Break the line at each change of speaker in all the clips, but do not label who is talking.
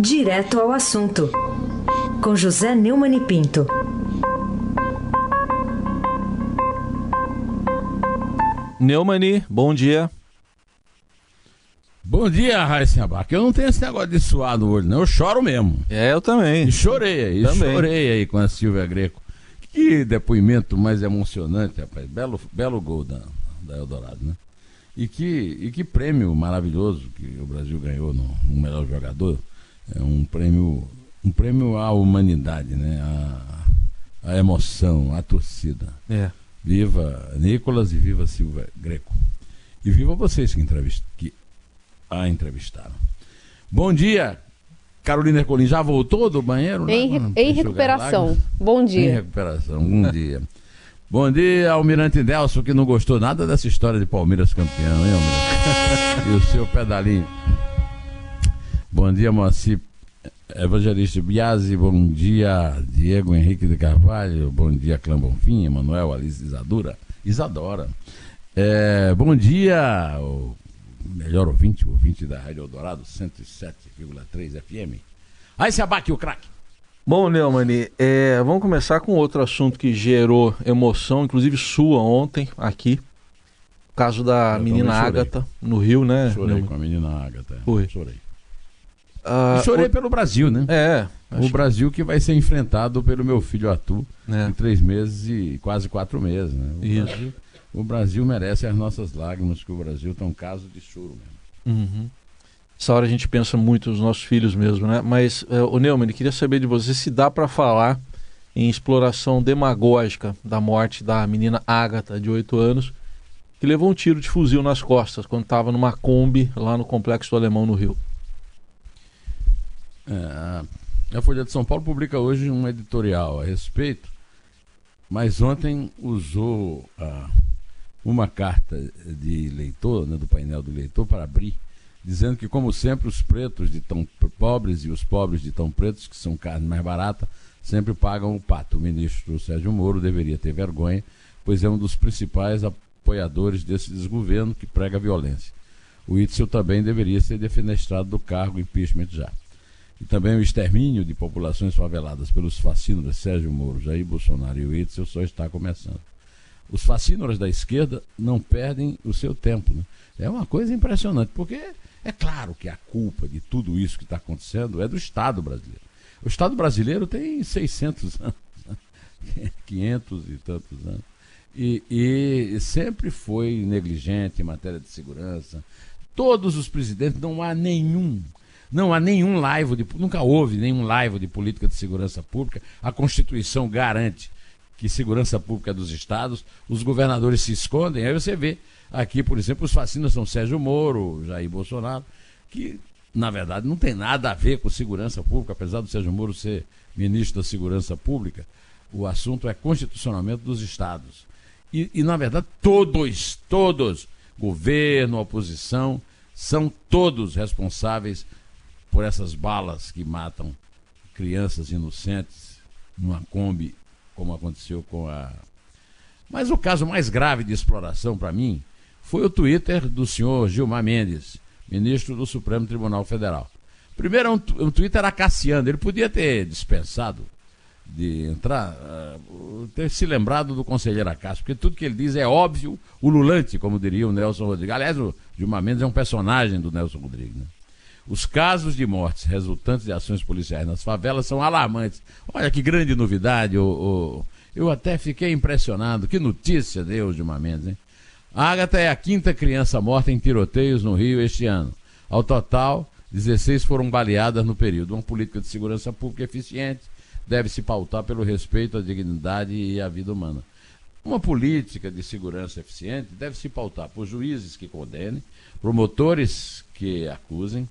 Direto ao assunto, com José Neumann e Pinto.
Neumani, bom dia.
Bom dia, Raíssa Abac. Eu não tenho esse negócio de suar no olho, não. Eu choro mesmo.
É, eu também.
E chorei aí,
Também.
chorei aí com a Silvia Greco. Que depoimento mais emocionante, rapaz. Belo, belo gol da, da Eldorado, né? E que, e que prêmio maravilhoso que o Brasil ganhou no, no melhor jogador. É um prêmio, um prêmio à humanidade, né? A, a emoção, a torcida.
É.
Viva Nicolas e viva Silva Greco. E viva vocês que, entrevist... que a entrevistaram. Bom dia, Carolina Ercolim. Já voltou do banheiro? né?
Em,
Não
em recuperação. Bom
Em
dia.
recuperação. Bom dia. Bom dia, Almirante Nelson, que não gostou nada dessa história de Palmeiras campeão, hein, Almirante? e o seu pedalinho. Bom dia, Moacir Evangelista Biasi. Bom dia, Diego Henrique de Carvalho. Bom dia, Clã Bonfim, Emanuel, Alice Isadora. Isadora. É, bom dia, o melhor ouvinte, o ouvinte da Rádio Eldorado, 107,3 FM. Aí se abaque o craque.
Bom, Neumani, é, vamos começar com outro assunto que gerou emoção, inclusive sua ontem, aqui. O caso da
Eu
menina. Agatha, no Rio, né?
Chorei com a menina Agatha.
Foi.
Chorei. E chorei
o-
pelo Brasil, né?
É,
O Brasil que vai ser enfrentado pelo meu filho Arthur
É.
em três meses e quase quatro meses, né? O,
Isso.
Brasil, o Brasil merece as nossas lágrimas, que o Brasil tá um caso de choro mesmo.
Uhum. Essa hora a gente pensa muito nos nossos filhos mesmo, né? Mas, é, o Neumann, queria saber de você se dá para falar em exploração demagógica da morte da menina Agatha, de 8 anos, que levou um tiro de fuzil nas costas quando estava numa Kombi lá no Complexo do Alemão, no Rio.
É, a- Folha de São Paulo publica hoje um editorial a respeito, mas ontem usou ah, uma carta de leitor, né, do painel do leitor, para abrir, dizendo que, como sempre, os pretos de tão pobres e os pobres de tão pretos, que são carne mais barata, sempre pagam o pato. O ministro Sérgio Moro deveria ter vergonha, pois é um dos principais apoiadores desse desgoverno que prega violência. O Itzel também deveria ser defenestrado do cargo impeachment já e também o extermínio de populações faveladas pelos fascínoras Sérgio Moro, Jair Bolsonaro e o Itzel só está começando. Os fascínoras da esquerda não perdem o seu tempo. Né? É uma coisa impressionante, porque é claro que a culpa de tudo isso que está acontecendo é do Estado brasileiro. O Estado brasileiro tem 600 anos, né? 500 e tantos anos. E, e sempre foi negligente em matéria de segurança. Todos os presidentes, não há nenhum não há nenhum laivo de nunca houve nenhum laivo de política de segurança pública. A Constituição garante que segurança pública é dos estados, os governadores se escondem. Aí você vê aqui, por exemplo, os fascinas são Sérgio Moro, Jair Bolsonaro, que na verdade não tem nada a ver com segurança pública, apesar do Sérgio Moro ser ministro da Segurança Pública. O assunto é constitucionamento dos estados. E, e, na verdade, todos, todos, governo, oposição, são todos responsáveis por essas balas que matam crianças inocentes numa Kombi, como aconteceu com a. Mas o caso mais grave de exploração para mim foi o Twitter do senhor Gilmar Mendes, ministro do Supremo Tribunal Federal. Primeiro, um, tu- um Twitter acaciando, ele podia ter dispensado de entrar, ah, ter se lembrado do conselheiro Acácio, porque tudo que ele diz é óbvio, ululante, como diria o Nelson Rodrigues. Aliás, o Gilmar Mendes é um personagem do Nelson Rodrigues. Né? Os casos de mortes resultantes de ações policiais nas favelas são alarmantes. Olha que grande novidade. Eu até fiquei impressionado. Que notícia deu, Gilmar Mendes, hein? A Agatha é a quinta criança morta em tiroteios no Rio este ano. Ao total, 16 foram baleadas no período. Uma política de segurança pública eficiente deve se pautar pelo respeito à dignidade e à vida humana. Uma política de segurança eficiente deve se pautar por juízes que condenem, promotores que acusem,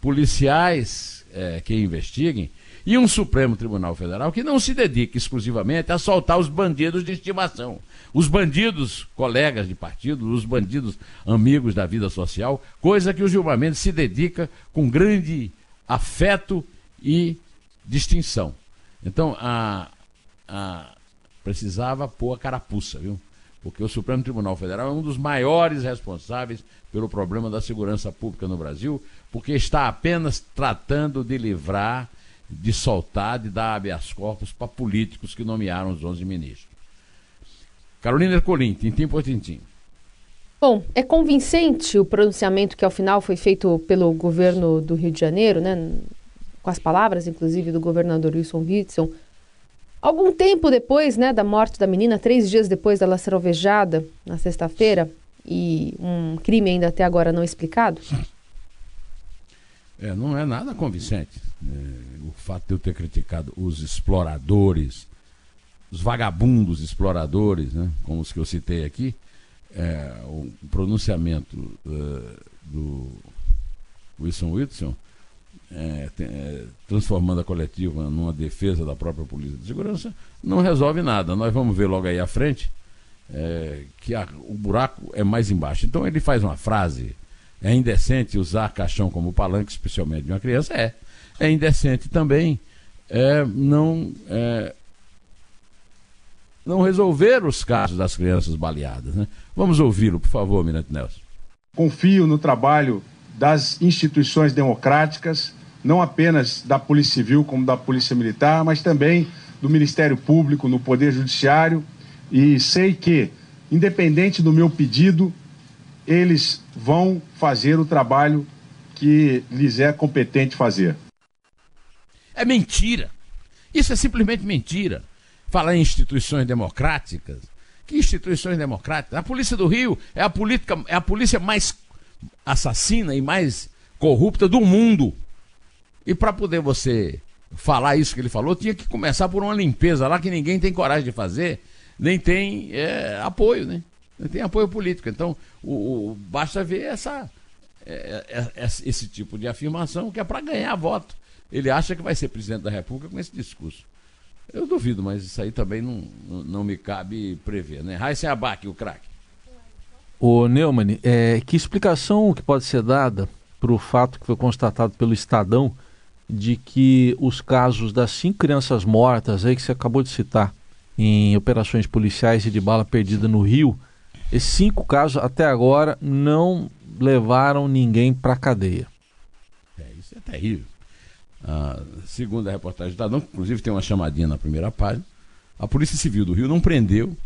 policiais eh, que investiguem e um Supremo Tribunal Federal que não se dedique exclusivamente a soltar os bandidos de estimação. Os bandidos colegas de partido, os bandidos amigos da vida social, coisa que o Gilmar Mendes se dedica com grande afeto e distinção. Então, a, a- precisava pôr a carapuça, viu? Porque o Supremo Tribunal Federal é um dos maiores responsáveis pelo problema da segurança pública no Brasil, porque está apenas tratando de livrar, de soltar, de dar habeas corpus para políticos que nomearam os 11 ministros. Carolina Ercolim, tintim por tintim.
Bom, é convincente o pronunciamento que ao final foi feito pelo governo do Rio de Janeiro, né, com as palavras, inclusive, do governador Wilson Witzel, Algum tempo depois né, da morte da menina, três dias depois dela ser alvejada, na sexta-feira, e um crime ainda até agora não explicado?
É, não é nada convincente. É, o fato de eu ter criticado os exploradores, os vagabundos exploradores, né, como os que eu citei aqui, é, o pronunciamento uh, do Wilson Whitson é, é, transformando a coletiva numa defesa da própria polícia de segurança, não resolve nada. Nós vamos ver logo aí à frente é, que a, o buraco é mais embaixo. Então ele faz uma frase: é indecente usar caixão como palanque, especialmente de uma criança? É. É indecente também é, não, é, não resolver os casos das crianças baleadas. Né? Vamos ouvi-lo, por favor, Mirante Nelson.
Confio no trabalho das instituições democráticas, não apenas da Polícia Civil, como da Polícia Militar, mas também do Ministério Público, no Poder Judiciário, e sei que, independente do meu pedido, eles vão fazer o trabalho que lhes é competente fazer.
É mentira. Isso é simplesmente mentira. Falar em instituições democráticas. Que instituições democráticas? A Polícia do Rio é a, política, é a polícia mais assassina e mais corrupta do mundo. E para poder você falar isso que ele falou, tinha que começar por uma limpeza lá que ninguém tem coragem de fazer, nem tem é, apoio, né? Nem tem apoio político. Então, o, o basta ver essa, é, é, é esse tipo de afirmação que é para ganhar voto. Ele acha que vai ser presidente da República com esse discurso. Eu duvido, mas isso aí também não, não, me cabe prever, né? Raíssa Abac, o craque.
O Neumann, é, que explicação que pode ser dada para o fato que foi constatado pelo Estadão de que os casos das cinco crianças mortas aí que você acabou de citar em operações policiais e de bala perdida no Rio, esses cinco casos até agora não levaram ninguém para a cadeia.
É, isso é terrível. Ah, segundo a reportagem do Estadão, inclusive tem uma chamadinha na primeira página, a Polícia Civil do Rio não prendeu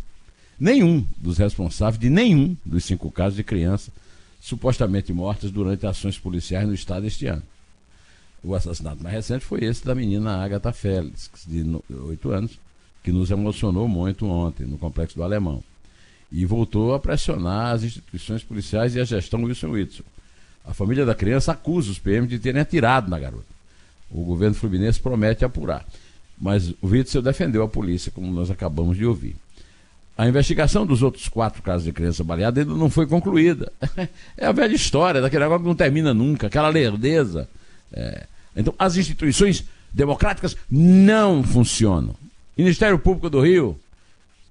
nenhum dos responsáveis de nenhum dos cinco casos de crianças supostamente mortas durante ações policiais no estado este ano. O assassinato mais recente foi esse da menina Agatha Félix, de 8 anos, que nos emocionou muito ontem no Complexo do Alemão. E voltou a pressionar as instituições policiais e a gestão Wilson Whitson. A família da criança acusa os PM de terem atirado na garota. O governo fluminense promete apurar. Mas o Witzel defendeu a polícia, como nós acabamos de ouvir. A investigação dos outros quatro casos de criança baleada ainda não foi concluída. É a velha história, daquele negócio que não termina nunca, aquela lerdeza. É. Então, as instituições democráticas não funcionam. Ministério Público do Rio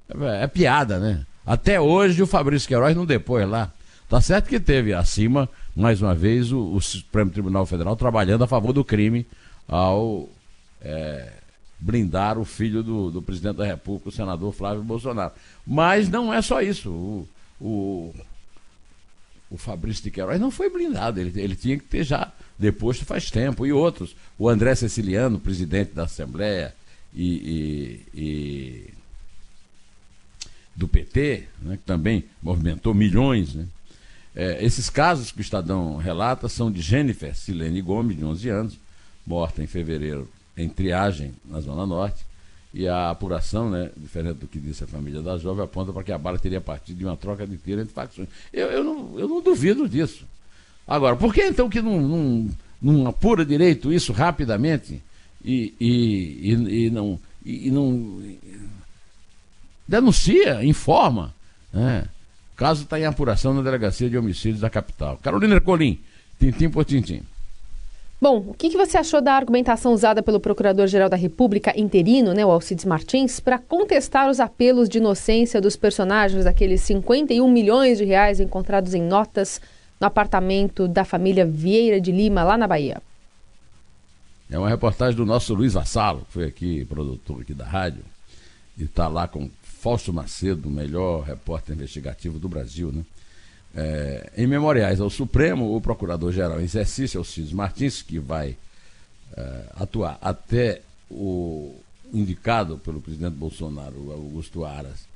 é, é piada, né? Até hoje o Fabrício Queiroz não depôs lá. Tá certo que teve acima, mais uma vez, o, o Supremo Tribunal Federal trabalhando a favor do crime ao. É, blindar o filho do, do presidente da República, o senador Flávio Bolsonaro. Mas não é só isso. O, o, o Fabrício de Queiroz não foi blindado, ele, ele tinha que ter já deposto faz tempo. E outros. O André Ceciliano, presidente da Assembleia e, e, e do PT, né, que também movimentou milhões. Né? É, esses casos que o Estadão relata são de Jennifer Silene Gomes, de 11 anos, morta em fevereiro em triagem na Zona Norte. E a apuração, né, diferente do que disse a família da jovem, aponta para que a bala teria partido de uma troca de tiro entre facções. Eu, eu, não, eu não duvido disso. Agora, por que então que não, não, não apura direito isso rapidamente e, e, e, e não, e, não denuncia, informa? Né? O caso está em apuração na Delegacia de Homicídios da capital. Carolina Ercolim, tintim por tintim.
Bom, o que, que, você achou da argumentação usada pelo Procurador-Geral da República interino, né, o Alcides Martins, para contestar os apelos de inocência dos personagens daqueles 51 milhões de reais encontrados em notas no apartamento da família Vieira de Lima, lá na Bahia?
É uma reportagem do nosso Luiz Vassalo, que foi aqui, produtor aqui da rádio, e está lá com Fausto Macedo, o melhor repórter investigativo do Brasil, né? É, em memoriais ao Supremo, o procurador-geral em exercício, Alcides Martins, que vai é, atuar até o indicado pelo presidente Bolsonaro, Augusto Aras,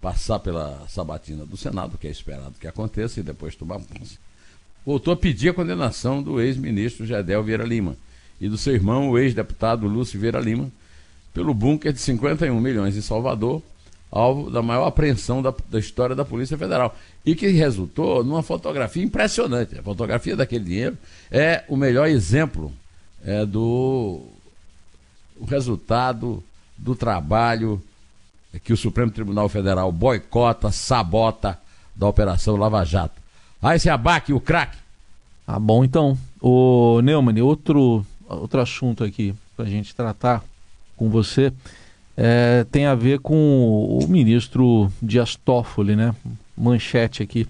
passar pela sabatina do Senado, que é esperado que aconteça, e depois tomar posse, voltou a pedir a condenação do ex-ministro Gedel Vieira Lima e do seu irmão, o ex-deputado Lúcio Vieira Lima, pelo bunker de 51 milhões em Salvador, alvo da maior apreensão da, da, história da Polícia Federal. E que resultou numa fotografia impressionante. A fotografia daquele dinheiro é o melhor exemplo é, do resultado do trabalho que o Supremo Tribunal Federal boicota, sabota da Operação Lava Jato. Ah, esse abaque, o craque.
Ah, bom, então. O Neumann, outro, outro assunto aqui para a gente tratar com você é, tem a ver com o ministro Dias Toffoli, né? Manchete aqui.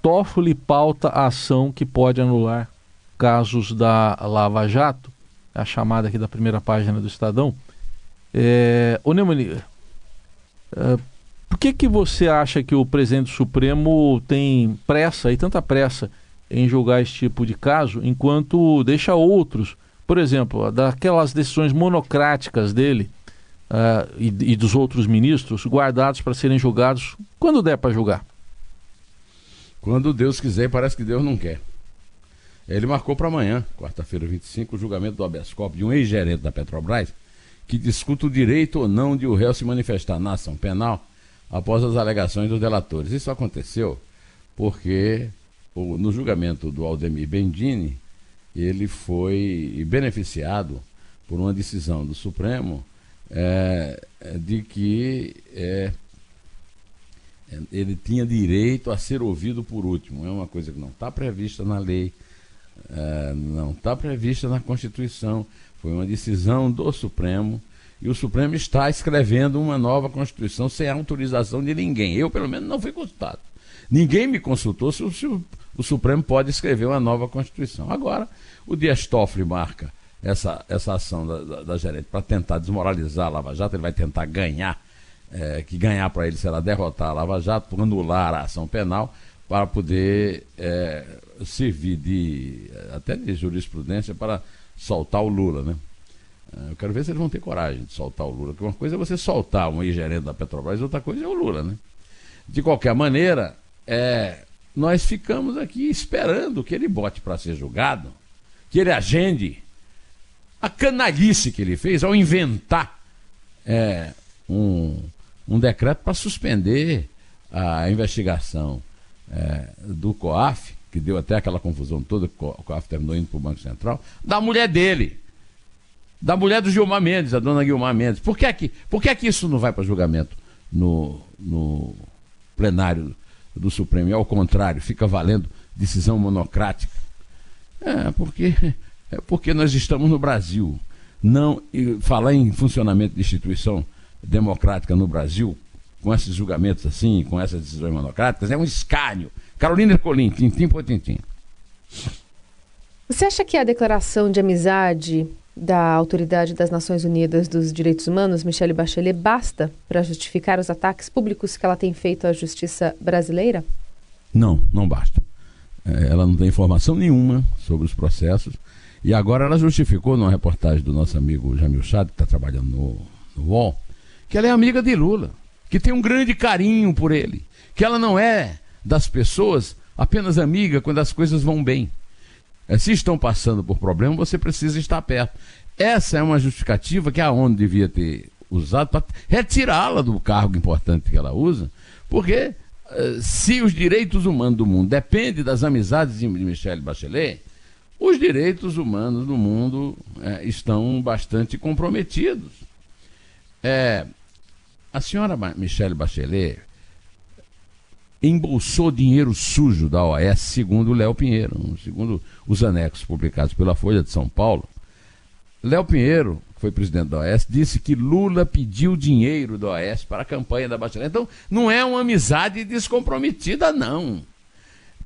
Toffoli pauta a ação que pode anular casos da Lava Jato, a chamada aqui da primeira página do Estadão. É, ô Neumann, é, por que, que você acha que o presidente Supremo tem pressa, e tanta pressa, em julgar esse tipo de caso, enquanto deixa outros, por exemplo, daquelas decisões monocráticas dele, uh, e, e, dos outros ministros guardados para serem julgados quando der para julgar?
Quando Deus quiser, parece que Deus não quer. Ele marcou para amanhã, quarta-feira 25, o julgamento do habeas de um ex-gerente da Petrobras que discuta o direito ou não de o réu se manifestar na ação penal após as alegações dos delatores. Isso aconteceu porque no julgamento do Aldemir Bendini, ele foi beneficiado por uma decisão do Supremo é, é, de que é, é, ele tinha direito a ser ouvido por último. É uma coisa que não está prevista na lei, é, não está prevista na Constituição. Foi uma decisão do Supremo e o Supremo está escrevendo uma nova Constituição sem autorização de ninguém. Eu, pelo menos, não fui consultado. Ninguém me consultou se o, se o Supremo pode escrever uma nova Constituição. Agora, o Dias Toffoli marca essa, essa ação da, da, da gerente para tentar desmoralizar a Lava Jato, ele vai tentar ganhar, é, que ganhar para ele será derrotar a Lava Jato, anular a ação penal, para poder é, servir de até de jurisprudência para soltar o Lula, né? É, eu quero ver se eles vão ter coragem de soltar o Lula, porque uma coisa é você soltar um ex-gerente da Petrobras, outra coisa é o Lula, né? De qualquer maneira, é, nós ficamos aqui esperando que ele bote para ser julgado, que ele agende a canalice que ele fez ao inventar é, um, um decreto para suspender a investigação é, do COAF, que deu até aquela confusão toda, que o COAF terminou indo para o Banco Central, da mulher dele, da mulher do Gilmar Mendes, a dona Gilmar Mendes. Por que, que, por que, que isso não vai para julgamento no, no plenário do Supremo? E ao contrário, fica valendo decisão monocrática. É, porque é porque nós estamos no Brasil. Não falar em funcionamento de instituição democrática no Brasil, com esses julgamentos assim, com essas decisões monocráticas, é um escárnio. Carolina Ercolim, tintim por tintim.
Você acha que a declaração de amizade da Autoridade das Nações Unidas dos Direitos Humanos, Michelle Bachelet, basta para justificar os ataques públicos que ela tem feito à justiça brasileira?
Não, não basta. É, ela não tem informação nenhuma sobre os processos. E agora ela justificou numa reportagem do nosso amigo Jamil Chad, que está trabalhando no, no UOL, que ela é amiga de Lula, que tem um grande carinho por ele, que ela não é das pessoas apenas amiga quando as coisas vão bem. É, se estão passando por problema, você precisa estar perto. Essa é uma justificativa que a ONU devia ter usado para retirá-la do cargo importante que ela usa, porque uh, se os direitos humanos do mundo dependem das amizades de Michelle Bachelet, os direitos humanos no mundo é, estão bastante comprometidos. É, a senhora Michelle Bachelet embolsou dinheiro sujo da OAS, segundo Léo Pinheiro, segundo os anexos publicados pela Folha de São Paulo. Léo Pinheiro, que foi presidente da OAS, disse que Lula pediu dinheiro da OAS para a campanha da Bachelet. Então, não é uma amizade descomprometida, não.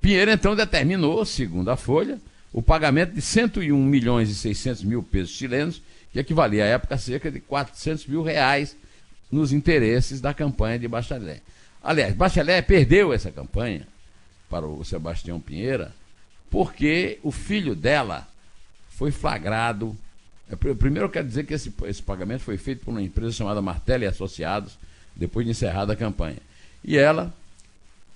Pinheiro, então, determinou, segundo a Folha, o pagamento de 101 milhões e 600 mil pesos chilenos, que equivalia à época a cerca de 400 mil reais, nos interesses da campanha de Bachelet. Aliás, Bachelet perdeu essa campanha para o Sebastião Pinheira porque o filho dela foi flagrado. É, primeiro eu quero dizer que esse, esse pagamento foi feito por uma empresa chamada Martelli Associados, depois de encerrada a campanha. E ela,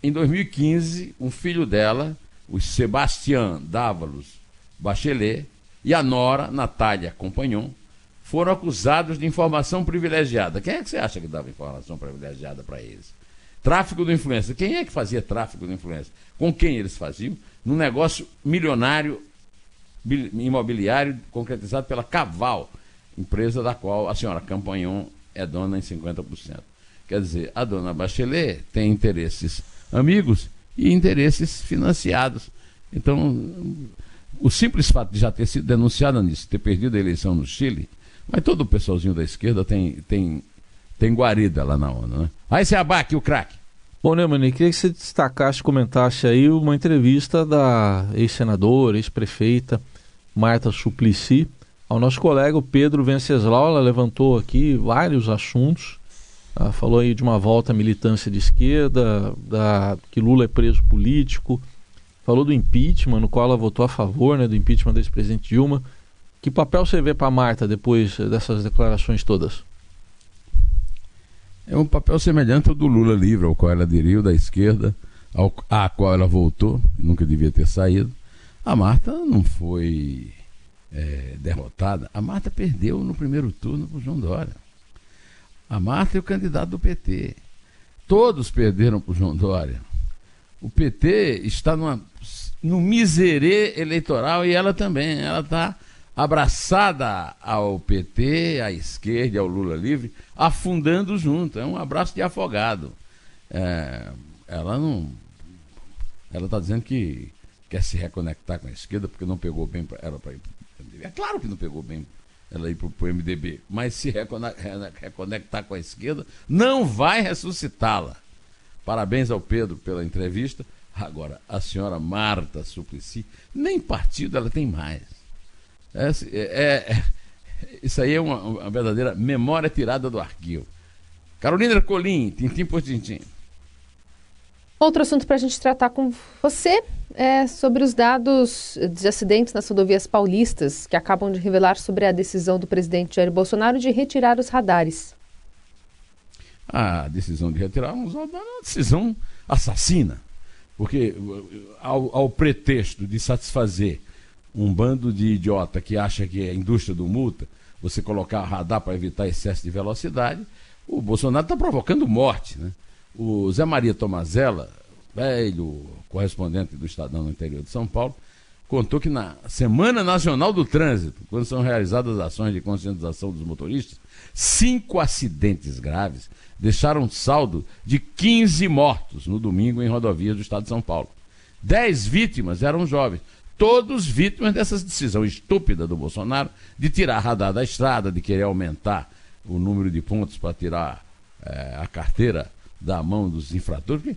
em 2015, um filho dela, o Sebastião Dávalos Bachelet, e a nora, Natália Compagnon, foram acusados de informação privilegiada. Quem é que você acha que dava informação privilegiada para eles? Tráfico de influência. Quem é que fazia tráfico de influência? Com quem eles faziam? Num negócio milionário imobiliário concretizado pela Caval, empresa da qual a senhora Campanhon é dona em 50%. Quer dizer, a dona Bachelet tem interesses amigos e interesses financiados. Então, o simples fato de já ter sido denunciada nisso, ter perdido a eleição no Chile, mas todo o pessoalzinho da esquerda tem, tem tem guarida lá na ONU, né? Aí você abaque o craque.
Bom, Neumann, queria que você destacasse, comentasse aí uma entrevista da ex-senadora, ex-prefeita Marta Suplicy ao nosso colega Pedro Venceslau. Ela levantou aqui vários assuntos. Ela falou aí de uma volta à militância de esquerda, da, que Lula é preso político. Falou do impeachment, no qual ela votou a favor né, do impeachment da ex-presidente Dilma. Que papel você vê para Marta depois dessas declarações todas?
É um papel semelhante ao do Lula livre, ao qual ela aderiu, da esquerda, ao, à qual ela voltou, nunca devia ter saído. A Marta não foi é, derrotada. A Marta perdeu no primeiro turno para o João Dória. A Marta é o candidato do PT. Todos perderam para o João Dória. O PT está numa, no miserê eleitoral e ela também. Ela está abraçada ao PT, à esquerda, ao Lula livre, afundando junto. É um abraço de afogado. É, ela não. Ela está dizendo que quer se reconectar com a esquerda porque não pegou bem para ela para ir para o MDB. É claro que não pegou bem ela ir para o MDB, mas se reconectar com a esquerda não vai ressuscitá-la. Parabéns ao Pedro pela entrevista. Agora, a senhora Marta Suplicy, nem partido ela tem mais. É, é, é, isso aí é uma, uma, verdadeira memória tirada do arquivo. Carolina Colim, tintim por tintim.
Outro assunto para a gente tratar com você é sobre os dados de acidentes nas rodovias paulistas que acabam de revelar sobre a decisão do presidente Jair Bolsonaro de retirar os radares.
A decisão de retirar os radares é uma decisão assassina, porque ao, ao pretexto de satisfazer um bando de idiota que acha que é indústria do multa, você colocar radar para evitar excesso de velocidade, o Bolsonaro está provocando morte. Né? O Zé Maria Tomazella, velho correspondente do Estadão no interior de São Paulo, contou que na Semana Nacional do Trânsito, quando são realizadas ações de conscientização dos motoristas, cinco acidentes graves deixaram saldo de 15 mortos no domingo em rodovias do estado de São Paulo. Dez vítimas eram jovens todos vítimas dessa decisão estúpida do Bolsonaro de tirar radar da estrada, de querer aumentar o número de pontos para tirar é, a carteira da mão dos infratores.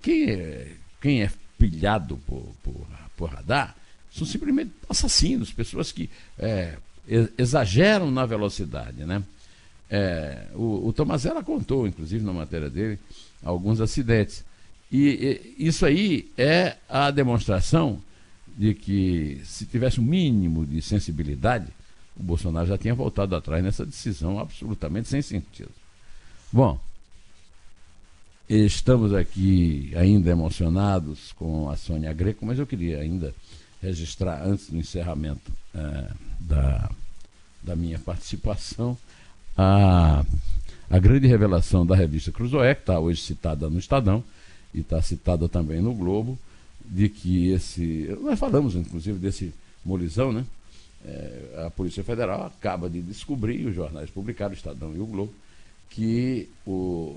Quem é, quem é pilhado por, por, por radar são simplesmente assassinos, pessoas que é, exageram na velocidade. Né? É, o, o Tomazella contou, inclusive na matéria dele, alguns acidentes. E, e isso aí é a demonstração de que se tivesse um mínimo de sensibilidade, o Bolsonaro já tinha voltado atrás nessa decisão absolutamente sem sentido. Bom, estamos aqui ainda emocionados com a Sônia Greco, mas eu queria ainda registrar, antes do encerramento é, da, da minha participação, a, a grande revelação da revista Cruzoé, que está hoje citada no Estadão e está citada também no Globo, de que esse. Nós falamos, inclusive, desse molizão, né? É, a Polícia Federal acaba de descobrir, os jornais publicaram, o Estadão e o Globo, que o,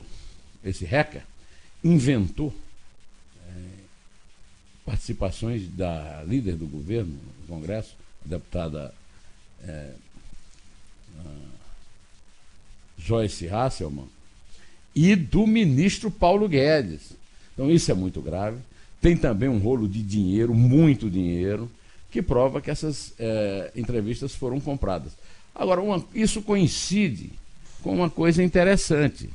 esse hacker inventou é, participações da líder do governo no Congresso, a deputada é, a Joyce Hasselman, e do ministro Paulo Guedes. Então isso é muito grave. Tem também um rolo de dinheiro, muito dinheiro, que prova que essas é, entrevistas foram compradas. Agora, uma, isso coincide com uma coisa interessante,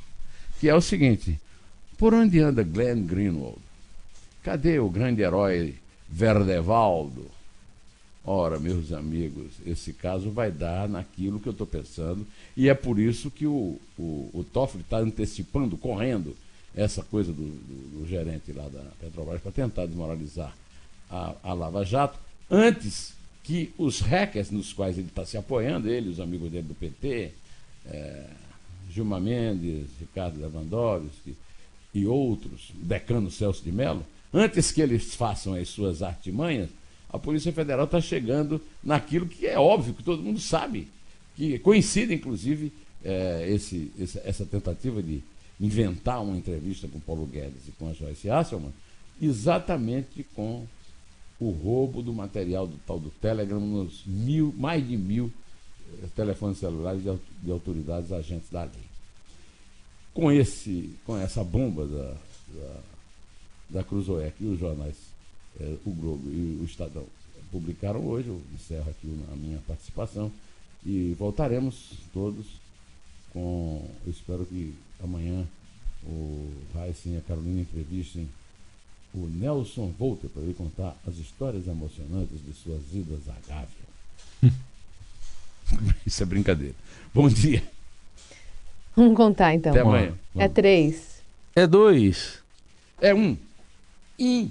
que é o seguinte: por onde anda Glenn Greenwald? Cadê o grande herói Verdevaldo? Ora, meus amigos, esse caso vai dar naquilo que eu estou pensando, e é por isso que o, o, o Toffoli está antecipando, correndo, essa coisa do, do, do gerente lá da Petrobras para tentar desmoralizar a, a Lava Jato, antes que os hackers nos quais ele está se apoiando, ele, os amigos dele do PT, é, Gilmar Mendes, Ricardo Lewandowski e outros, decano Celso de Mello, antes que eles façam as suas artimanhas, a Polícia Federal está chegando naquilo que é óbvio, que todo mundo sabe, que coincide, inclusive, é, esse, essa tentativa de inventar uma entrevista com Paulo Guedes e com a Joyce Hasselman, exatamente com o roubo do material do tal do Telegram nos mil, mais de mil eh, telefones celulares de, de, autoridades agentes da lei. Com, esse, com essa bomba da, da, da Cruzoé que os jornais é, o Globo e o Estadão publicaram hoje. Eu encerro aqui a minha participação e voltaremos todos com. Eu espero que amanhã o Raíssa e a Carolina entrevistem o Nelson Volter para ele contar as histórias emocionantes de suas idas à Gávea. Isso é brincadeira. Bom dia.
Vamos contar então.
Até amanhã.
É três.
É dois.
É um. Um.